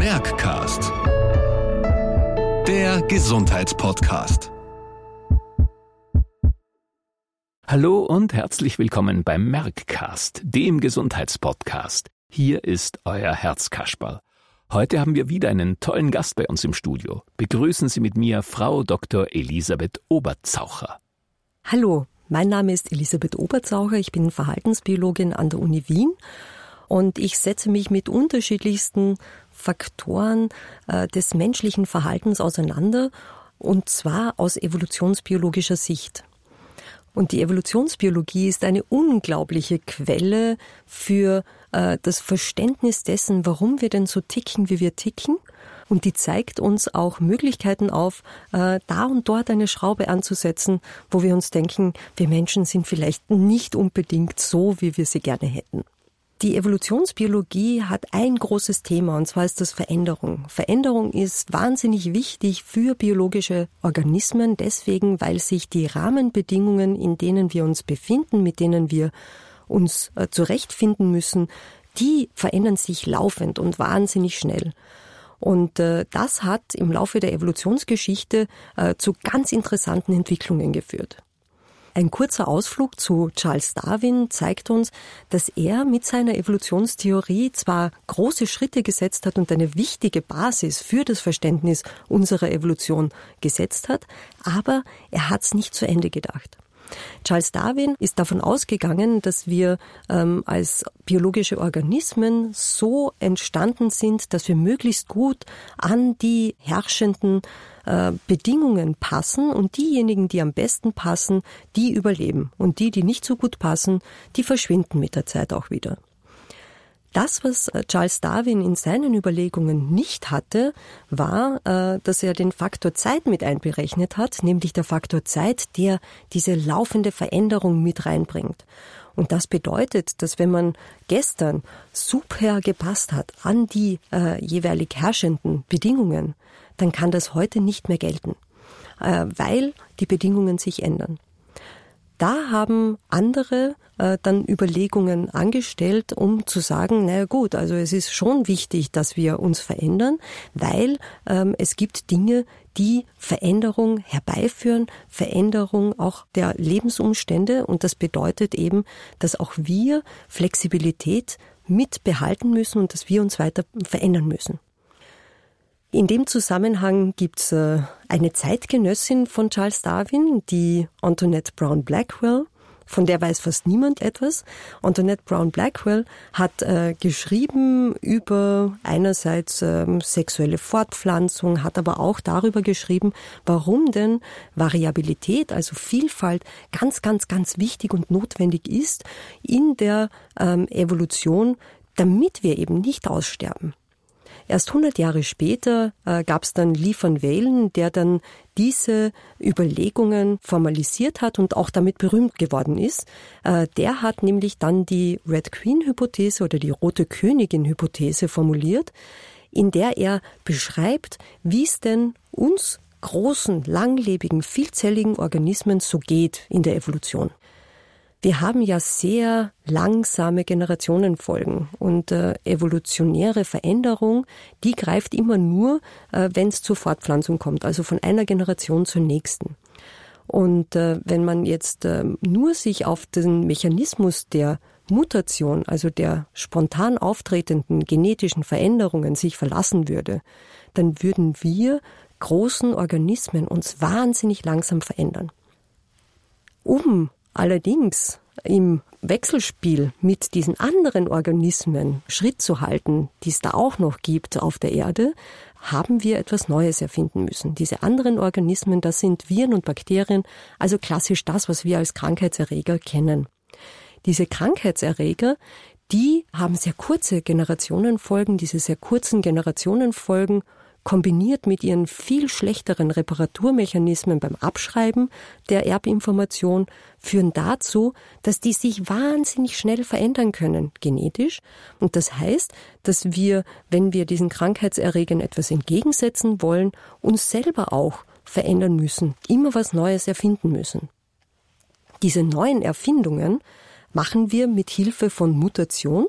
Merckcast. Der Gesundheitspodcast. Hallo und herzlich willkommen beim Merckcast, dem Gesundheitspodcast. Hier ist euer Herzkasperl. Heute haben wir wieder einen tollen Gast bei uns im Studio. Begrüßen Sie mit mir Frau Dr. Elisabeth Oberzaucher. Hallo, mein Name ist Elisabeth Oberzaucher. Ich bin Verhaltensbiologin an der Uni Wien und ich setze mich mit unterschiedlichsten Faktoren äh, des menschlichen Verhaltens auseinander und zwar aus evolutionsbiologischer Sicht. Und die Evolutionsbiologie ist eine unglaubliche Quelle für äh, das Verständnis dessen, warum wir denn so ticken, wie wir ticken. Und die zeigt uns auch Möglichkeiten auf, äh, da und dort eine Schraube anzusetzen, wo wir uns denken, wir Menschen sind vielleicht nicht unbedingt so, wie wir sie gerne hätten. Die Evolutionsbiologie hat ein großes Thema, und zwar ist das Veränderung. Veränderung ist wahnsinnig wichtig für biologische Organismen, deswegen, weil sich die Rahmenbedingungen, in denen wir uns befinden, mit denen wir uns äh, zurechtfinden müssen, die verändern sich laufend und wahnsinnig schnell. Und äh, das hat im Laufe der Evolutionsgeschichte äh, zu ganz interessanten Entwicklungen geführt. Ein kurzer Ausflug zu Charles Darwin zeigt uns, dass er mit seiner Evolutionstheorie zwar große Schritte gesetzt hat und eine wichtige Basis für das Verständnis unserer Evolution gesetzt hat, aber er hat es nicht zu Ende gedacht. Charles Darwin ist davon ausgegangen, dass wir ähm, als biologische Organismen so entstanden sind, dass wir möglichst gut an die herrschenden äh, Bedingungen passen und diejenigen, die am besten passen, die überleben und die, die nicht so gut passen, die verschwinden mit der Zeit auch wieder. Das, was äh, Charles Darwin in seinen Überlegungen nicht hatte, war, äh, dass er den Faktor Zeit mit einberechnet hat, nämlich der Faktor Zeit, der diese laufende Veränderung mit reinbringt. Und das bedeutet, dass wenn man gestern super gepasst hat an die äh, jeweilig herrschenden Bedingungen, dann kann das heute nicht mehr gelten, äh, weil die Bedingungen sich ändern. Da haben andere äh, dann Überlegungen angestellt, um zu sagen, naja gut, also es ist schon wichtig, dass wir uns verändern, weil ähm, es gibt Dinge, die Veränderung herbeiführen, Veränderung auch der Lebensumstände und das bedeutet eben, dass auch wir Flexibilität mit behalten müssen und dass wir uns weiter verändern müssen. In dem Zusammenhang gibt's äh, eine Zeitgenössin von Charles Darwin, die Antoinette Brown Blackwell. Von der weiß fast niemand etwas. Antoinette Brown Blackwell hat äh, geschrieben über einerseits äh, sexuelle Fortpflanzung, hat aber auch darüber geschrieben, warum denn Variabilität, also Vielfalt, ganz, ganz, ganz wichtig und notwendig ist in der ähm, Evolution, damit wir eben nicht aussterben. Erst 100 Jahre später äh, gab es dann Lee van Walen, der dann diese Überlegungen formalisiert hat und auch damit berühmt geworden ist. Äh, der hat nämlich dann die Red Queen Hypothese oder die Rote Königin Hypothese formuliert, in der er beschreibt, wie es denn uns großen, langlebigen, vielzelligen Organismen so geht in der Evolution. Wir haben ja sehr langsame Generationenfolgen und äh, evolutionäre Veränderung, die greift immer nur, äh, wenn es zur Fortpflanzung kommt, also von einer Generation zur nächsten. Und äh, wenn man jetzt äh, nur sich auf den Mechanismus der Mutation, also der spontan auftretenden genetischen Veränderungen sich verlassen würde, dann würden wir großen Organismen uns wahnsinnig langsam verändern. Um Allerdings im Wechselspiel mit diesen anderen Organismen Schritt zu halten, die es da auch noch gibt auf der Erde, haben wir etwas Neues erfinden müssen. Diese anderen Organismen, das sind Viren und Bakterien, also klassisch das, was wir als Krankheitserreger kennen. Diese Krankheitserreger, die haben sehr kurze Generationenfolgen. Diese sehr kurzen Generationenfolgen kombiniert mit ihren viel schlechteren Reparaturmechanismen beim Abschreiben der Erbinformation führen dazu, dass die sich wahnsinnig schnell verändern können, genetisch. Und das heißt, dass wir, wenn wir diesen Krankheitserregern etwas entgegensetzen wollen, uns selber auch verändern müssen, immer was Neues erfinden müssen. Diese neuen Erfindungen machen wir mit Hilfe von Mutation,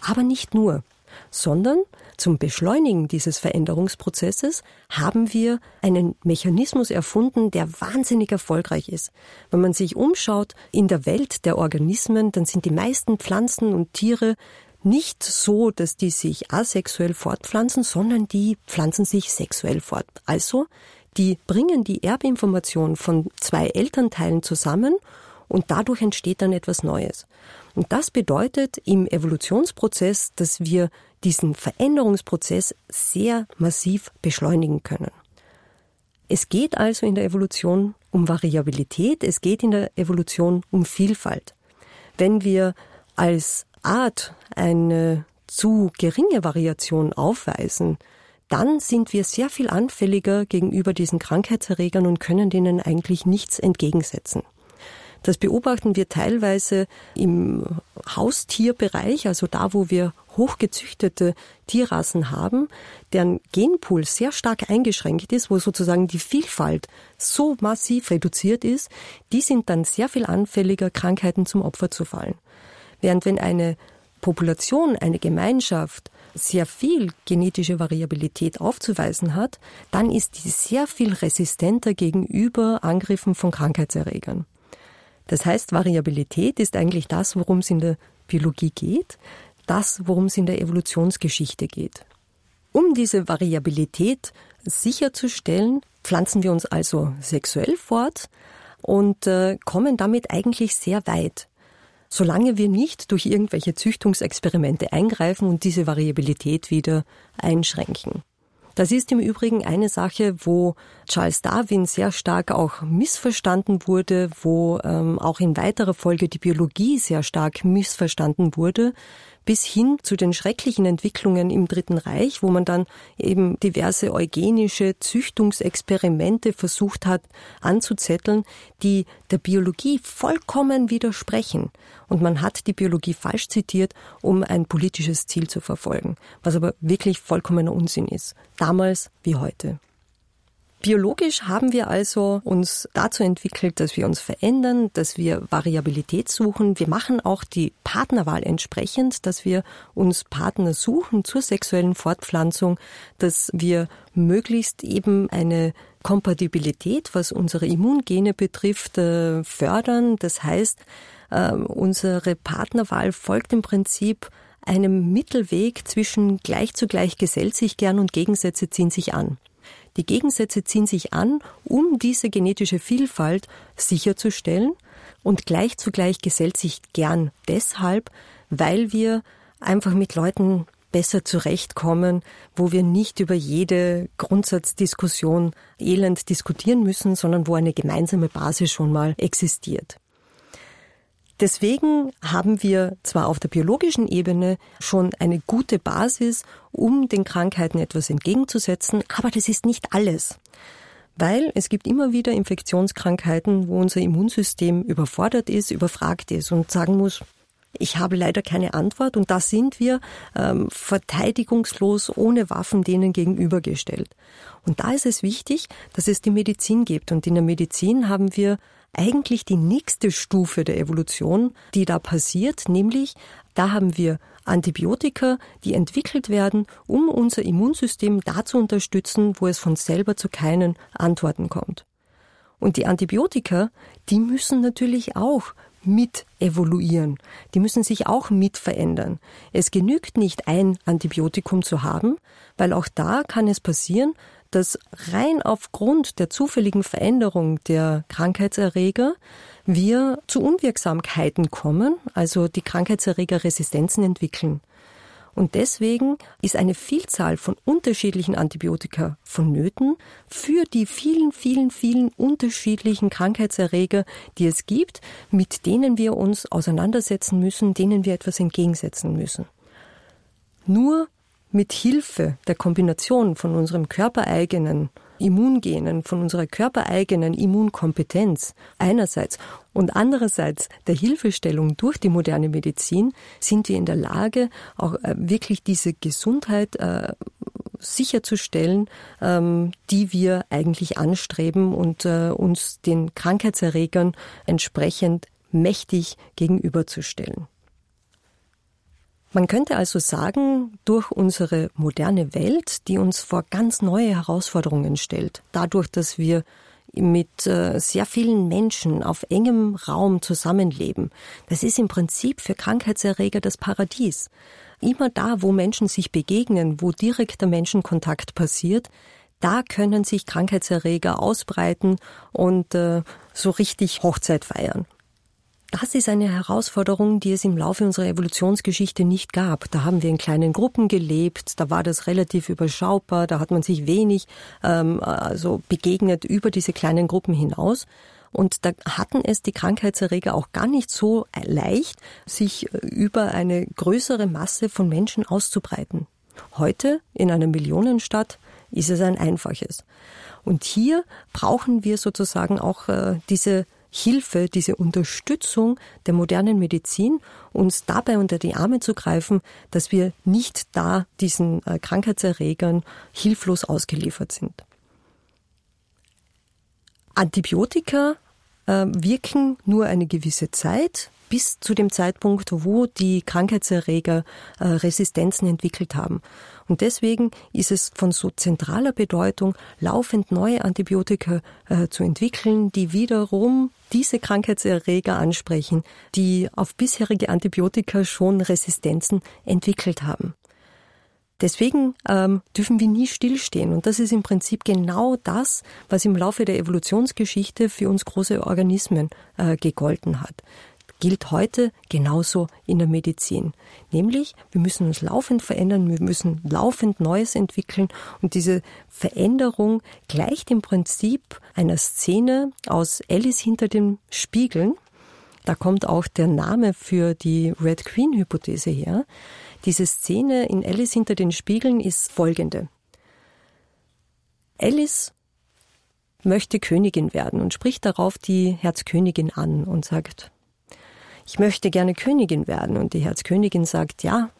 aber nicht nur. Sondern zum Beschleunigen dieses Veränderungsprozesses haben wir einen Mechanismus erfunden, der wahnsinnig erfolgreich ist. Wenn man sich umschaut in der Welt der Organismen, dann sind die meisten Pflanzen und Tiere nicht so, dass die sich asexuell fortpflanzen, sondern die pflanzen sich sexuell fort. Also, die bringen die Erbinformation von zwei Elternteilen zusammen und dadurch entsteht dann etwas Neues. Und das bedeutet im Evolutionsprozess, dass wir diesen Veränderungsprozess sehr massiv beschleunigen können. Es geht also in der Evolution um Variabilität, es geht in der Evolution um Vielfalt. Wenn wir als Art eine zu geringe Variation aufweisen, dann sind wir sehr viel anfälliger gegenüber diesen Krankheitserregern und können denen eigentlich nichts entgegensetzen. Das beobachten wir teilweise im Haustierbereich, also da, wo wir hochgezüchtete Tierrassen haben, deren Genpool sehr stark eingeschränkt ist, wo sozusagen die Vielfalt so massiv reduziert ist, die sind dann sehr viel anfälliger, Krankheiten zum Opfer zu fallen. Während wenn eine Population, eine Gemeinschaft sehr viel genetische Variabilität aufzuweisen hat, dann ist die sehr viel resistenter gegenüber Angriffen von Krankheitserregern. Das heißt, Variabilität ist eigentlich das, worum es in der Biologie geht, das, worum es in der Evolutionsgeschichte geht. Um diese Variabilität sicherzustellen, pflanzen wir uns also sexuell fort und äh, kommen damit eigentlich sehr weit. Solange wir nicht durch irgendwelche Züchtungsexperimente eingreifen und diese Variabilität wieder einschränken. Das ist im Übrigen eine Sache, wo Charles Darwin sehr stark auch missverstanden wurde, wo ähm, auch in weiterer Folge die Biologie sehr stark missverstanden wurde, bis hin zu den schrecklichen Entwicklungen im Dritten Reich, wo man dann eben diverse eugenische Züchtungsexperimente versucht hat anzuzetteln, die der Biologie vollkommen widersprechen. Und man hat die Biologie falsch zitiert, um ein politisches Ziel zu verfolgen, was aber wirklich vollkommener Unsinn ist, damals wie heute. Biologisch haben wir also uns dazu entwickelt, dass wir uns verändern, dass wir Variabilität suchen. Wir machen auch die Partnerwahl entsprechend, dass wir uns Partner suchen zur sexuellen Fortpflanzung, dass wir möglichst eben eine Kompatibilität, was unsere Immungene betrifft, äh, fördern. Das heißt, äh, unsere Partnerwahl folgt im Prinzip einem Mittelweg zwischen gleich zu gleich gesellt sich gern und Gegensätze ziehen sich an. Die Gegensätze ziehen sich an, um diese genetische Vielfalt sicherzustellen und gleich zugleich gesellt sich gern deshalb, weil wir einfach mit Leuten besser zurechtkommen, wo wir nicht über jede Grundsatzdiskussion elend diskutieren müssen, sondern wo eine gemeinsame Basis schon mal existiert. Deswegen haben wir zwar auf der biologischen Ebene schon eine gute Basis, um den Krankheiten etwas entgegenzusetzen, aber das ist nicht alles. Weil es gibt immer wieder Infektionskrankheiten, wo unser Immunsystem überfordert ist, überfragt ist und sagen muss, ich habe leider keine Antwort und da sind wir ähm, verteidigungslos ohne Waffen denen gegenübergestellt. Und da ist es wichtig, dass es die Medizin gibt. Und in der Medizin haben wir eigentlich die nächste Stufe der Evolution, die da passiert, nämlich da haben wir Antibiotika, die entwickelt werden, um unser Immunsystem da zu unterstützen, wo es von selber zu keinen Antworten kommt. Und die Antibiotika, die müssen natürlich auch mit evoluieren. Die müssen sich auch mit verändern. Es genügt nicht, ein Antibiotikum zu haben, weil auch da kann es passieren, dass rein aufgrund der zufälligen Veränderung der Krankheitserreger wir zu Unwirksamkeiten kommen, also die Krankheitserreger Resistenzen entwickeln. Und deswegen ist eine Vielzahl von unterschiedlichen Antibiotika vonnöten für die vielen, vielen, vielen unterschiedlichen Krankheitserreger, die es gibt, mit denen wir uns auseinandersetzen müssen, denen wir etwas entgegensetzen müssen. Nur mit Hilfe der Kombination von unserem körpereigenen Immungenen, von unserer körpereigenen Immunkompetenz einerseits und andererseits der Hilfestellung durch die moderne Medizin sind wir in der Lage, auch äh, wirklich diese Gesundheit äh, sicherzustellen, ähm, die wir eigentlich anstreben und äh, uns den Krankheitserregern entsprechend mächtig gegenüberzustellen. Man könnte also sagen, durch unsere moderne Welt, die uns vor ganz neue Herausforderungen stellt, dadurch, dass wir mit äh, sehr vielen Menschen auf engem Raum zusammenleben, das ist im Prinzip für Krankheitserreger das Paradies. Immer da, wo Menschen sich begegnen, wo direkter Menschenkontakt passiert, da können sich Krankheitserreger ausbreiten und äh, so richtig Hochzeit feiern. Das ist eine Herausforderung, die es im Laufe unserer Evolutionsgeschichte nicht gab. Da haben wir in kleinen Gruppen gelebt, da war das relativ überschaubar, da hat man sich wenig ähm, also begegnet über diese kleinen Gruppen hinaus. Und da hatten es die Krankheitserreger auch gar nicht so leicht, sich über eine größere Masse von Menschen auszubreiten. Heute in einer Millionenstadt ist es ein einfaches. Und hier brauchen wir sozusagen auch äh, diese Hilfe, diese Unterstützung der modernen Medizin, uns dabei unter die Arme zu greifen, dass wir nicht da diesen äh, Krankheitserregern hilflos ausgeliefert sind. Antibiotika äh, wirken nur eine gewisse Zeit bis zu dem Zeitpunkt, wo die Krankheitserreger äh, Resistenzen entwickelt haben. Und deswegen ist es von so zentraler Bedeutung, laufend neue Antibiotika äh, zu entwickeln, die wiederum diese Krankheitserreger ansprechen, die auf bisherige Antibiotika schon Resistenzen entwickelt haben. Deswegen ähm, dürfen wir nie stillstehen. Und das ist im Prinzip genau das, was im Laufe der Evolutionsgeschichte für uns große Organismen äh, gegolten hat gilt heute genauso in der Medizin. Nämlich, wir müssen uns laufend verändern, wir müssen laufend Neues entwickeln und diese Veränderung gleicht im Prinzip einer Szene aus Alice hinter den Spiegeln. Da kommt auch der Name für die Red Queen Hypothese her. Diese Szene in Alice hinter den Spiegeln ist folgende. Alice möchte Königin werden und spricht darauf die Herzkönigin an und sagt, ich möchte gerne Königin werden. Und die Herzkönigin sagt, ja,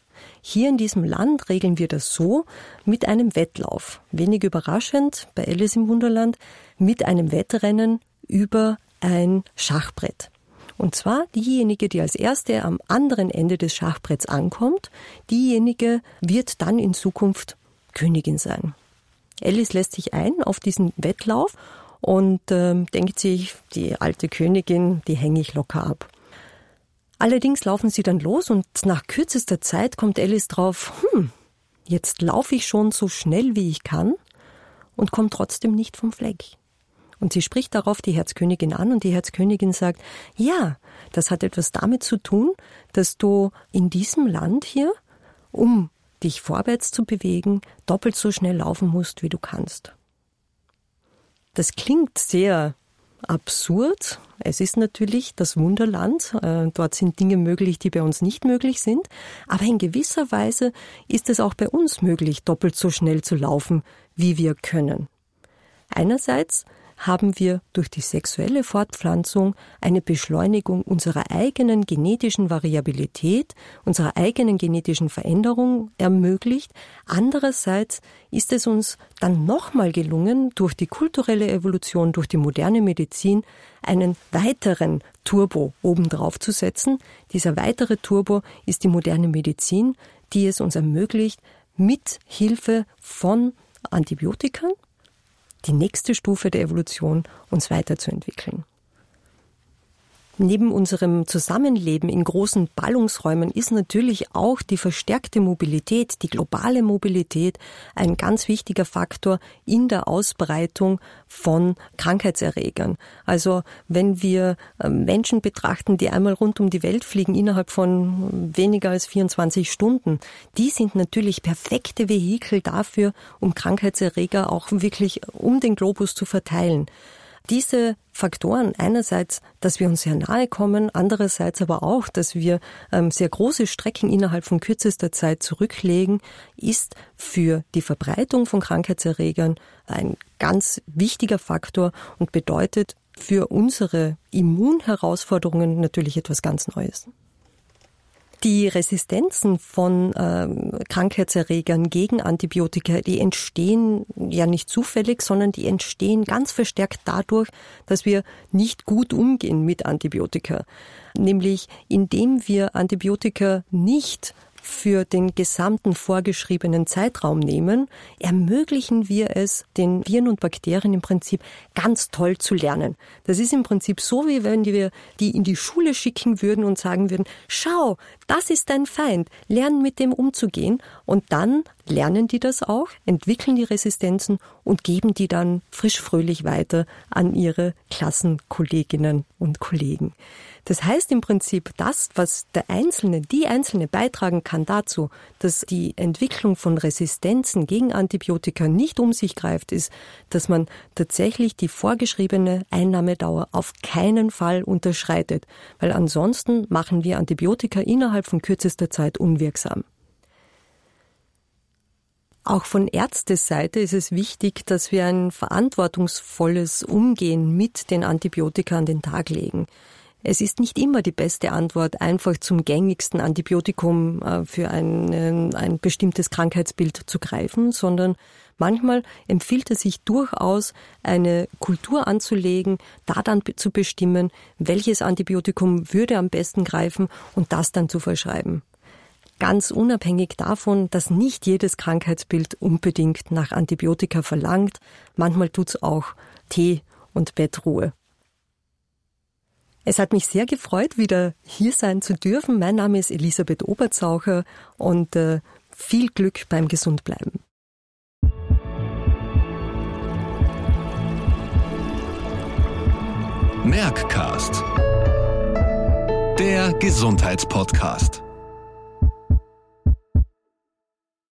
hier in diesem Land regeln wir das so mit einem Wettlauf. Wenig überraschend bei Alice im Wunderland mit einem Wettrennen über ein Schachbrett. Und zwar diejenige, die als erste am anderen Ende des Schachbretts ankommt, diejenige wird dann in Zukunft Königin sein. Alice lässt sich ein auf diesen Wettlauf und äh, denkt sich, die alte Königin, die hänge ich locker ab. Allerdings laufen sie dann los und nach kürzester Zeit kommt Alice drauf, hm, jetzt laufe ich schon so schnell wie ich kann und komme trotzdem nicht vom Fleck. Und sie spricht darauf die Herzkönigin an und die Herzkönigin sagt, ja, das hat etwas damit zu tun, dass du in diesem Land hier, um dich vorwärts zu bewegen, doppelt so schnell laufen musst, wie du kannst. Das klingt sehr absurd. Es ist natürlich das Wunderland. Äh, dort sind Dinge möglich, die bei uns nicht möglich sind. Aber in gewisser Weise ist es auch bei uns möglich, doppelt so schnell zu laufen, wie wir können. Einerseits haben wir durch die sexuelle Fortpflanzung eine Beschleunigung unserer eigenen genetischen Variabilität, unserer eigenen genetischen Veränderung ermöglicht. Andererseits ist es uns dann nochmal gelungen, durch die kulturelle Evolution, durch die moderne Medizin, einen weiteren Turbo obendrauf zu setzen. Dieser weitere Turbo ist die moderne Medizin, die es uns ermöglicht, mit Hilfe von Antibiotika, die nächste Stufe der Evolution, uns weiterzuentwickeln. Neben unserem Zusammenleben in großen Ballungsräumen ist natürlich auch die verstärkte Mobilität, die globale Mobilität ein ganz wichtiger Faktor in der Ausbreitung von Krankheitserregern. Also wenn wir ähm, Menschen betrachten, die einmal rund um die Welt fliegen innerhalb von weniger als 24 Stunden, die sind natürlich perfekte Vehikel dafür, um Krankheitserreger auch wirklich um den Globus zu verteilen. Diese Faktoren, einerseits, dass wir uns sehr nahe kommen, andererseits aber auch, dass wir ähm, sehr große Strecken innerhalb von kürzester Zeit zurücklegen, ist für die Verbreitung von Krankheitserregern ein ganz wichtiger Faktor und bedeutet für unsere Immunherausforderungen natürlich etwas ganz Neues. Die Resistenzen von äh, Krankheitserregern gegen Antibiotika, die entstehen ja nicht zufällig, sondern die entstehen ganz verstärkt dadurch, dass wir nicht gut umgehen mit Antibiotika. Nämlich indem wir Antibiotika nicht für den gesamten vorgeschriebenen Zeitraum nehmen, ermöglichen wir es den Viren und Bakterien im Prinzip ganz toll zu lernen. Das ist im Prinzip so, wie wenn wir die in die Schule schicken würden und sagen würden, schau, das ist dein Feind, lern mit dem umzugehen und dann lernen die das auch, entwickeln die Resistenzen und geben die dann frisch fröhlich weiter an ihre Klassenkolleginnen und Kollegen. Das heißt im Prinzip, das, was der Einzelne, die Einzelne beitragen kann dazu, dass die Entwicklung von Resistenzen gegen Antibiotika nicht um sich greift, ist, dass man tatsächlich die vorgeschriebene Einnahmedauer auf keinen Fall unterschreitet, weil ansonsten machen wir Antibiotika innerhalb von kürzester Zeit unwirksam. Auch von Ärzteseite ist es wichtig, dass wir ein verantwortungsvolles Umgehen mit den Antibiotika an den Tag legen. Es ist nicht immer die beste Antwort, einfach zum gängigsten Antibiotikum äh, für ein, ein bestimmtes Krankheitsbild zu greifen, sondern manchmal empfiehlt es sich durchaus, eine Kultur anzulegen, da dann zu bestimmen, welches Antibiotikum würde am besten greifen und das dann zu verschreiben. Ganz unabhängig davon, dass nicht jedes Krankheitsbild unbedingt nach Antibiotika verlangt, manchmal tut's auch Tee und Bettruhe. Es hat mich sehr gefreut, wieder hier sein zu dürfen. Mein Name ist Elisabeth Oberzaucher und äh, viel Glück beim Gesundbleiben. Merckcast. Der Gesundheitspodcast.